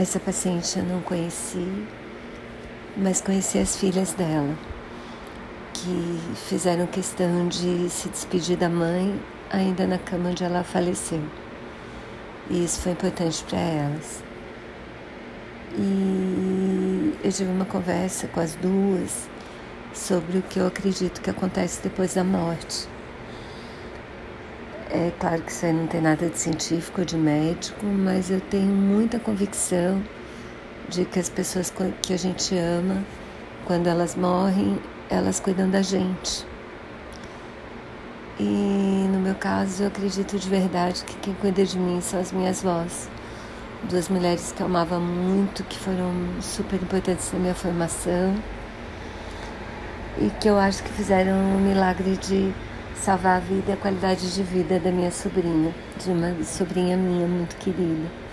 Essa paciente eu não conheci, mas conheci as filhas dela, que fizeram questão de se despedir da mãe ainda na cama onde ela faleceu. E isso foi importante para elas. E eu tive uma conversa com as duas sobre o que eu acredito que acontece depois da morte. É claro que isso aí não tem nada de científico de médico, mas eu tenho muita convicção de que as pessoas que a gente ama, quando elas morrem, elas cuidam da gente. E no meu caso, eu acredito de verdade que quem cuida de mim são as minhas vós. Duas mulheres que eu amava muito, que foram super importantes na minha formação e que eu acho que fizeram um milagre de salvar a vida e a qualidade de vida da minha sobrinha, de uma sobrinha minha muito querida.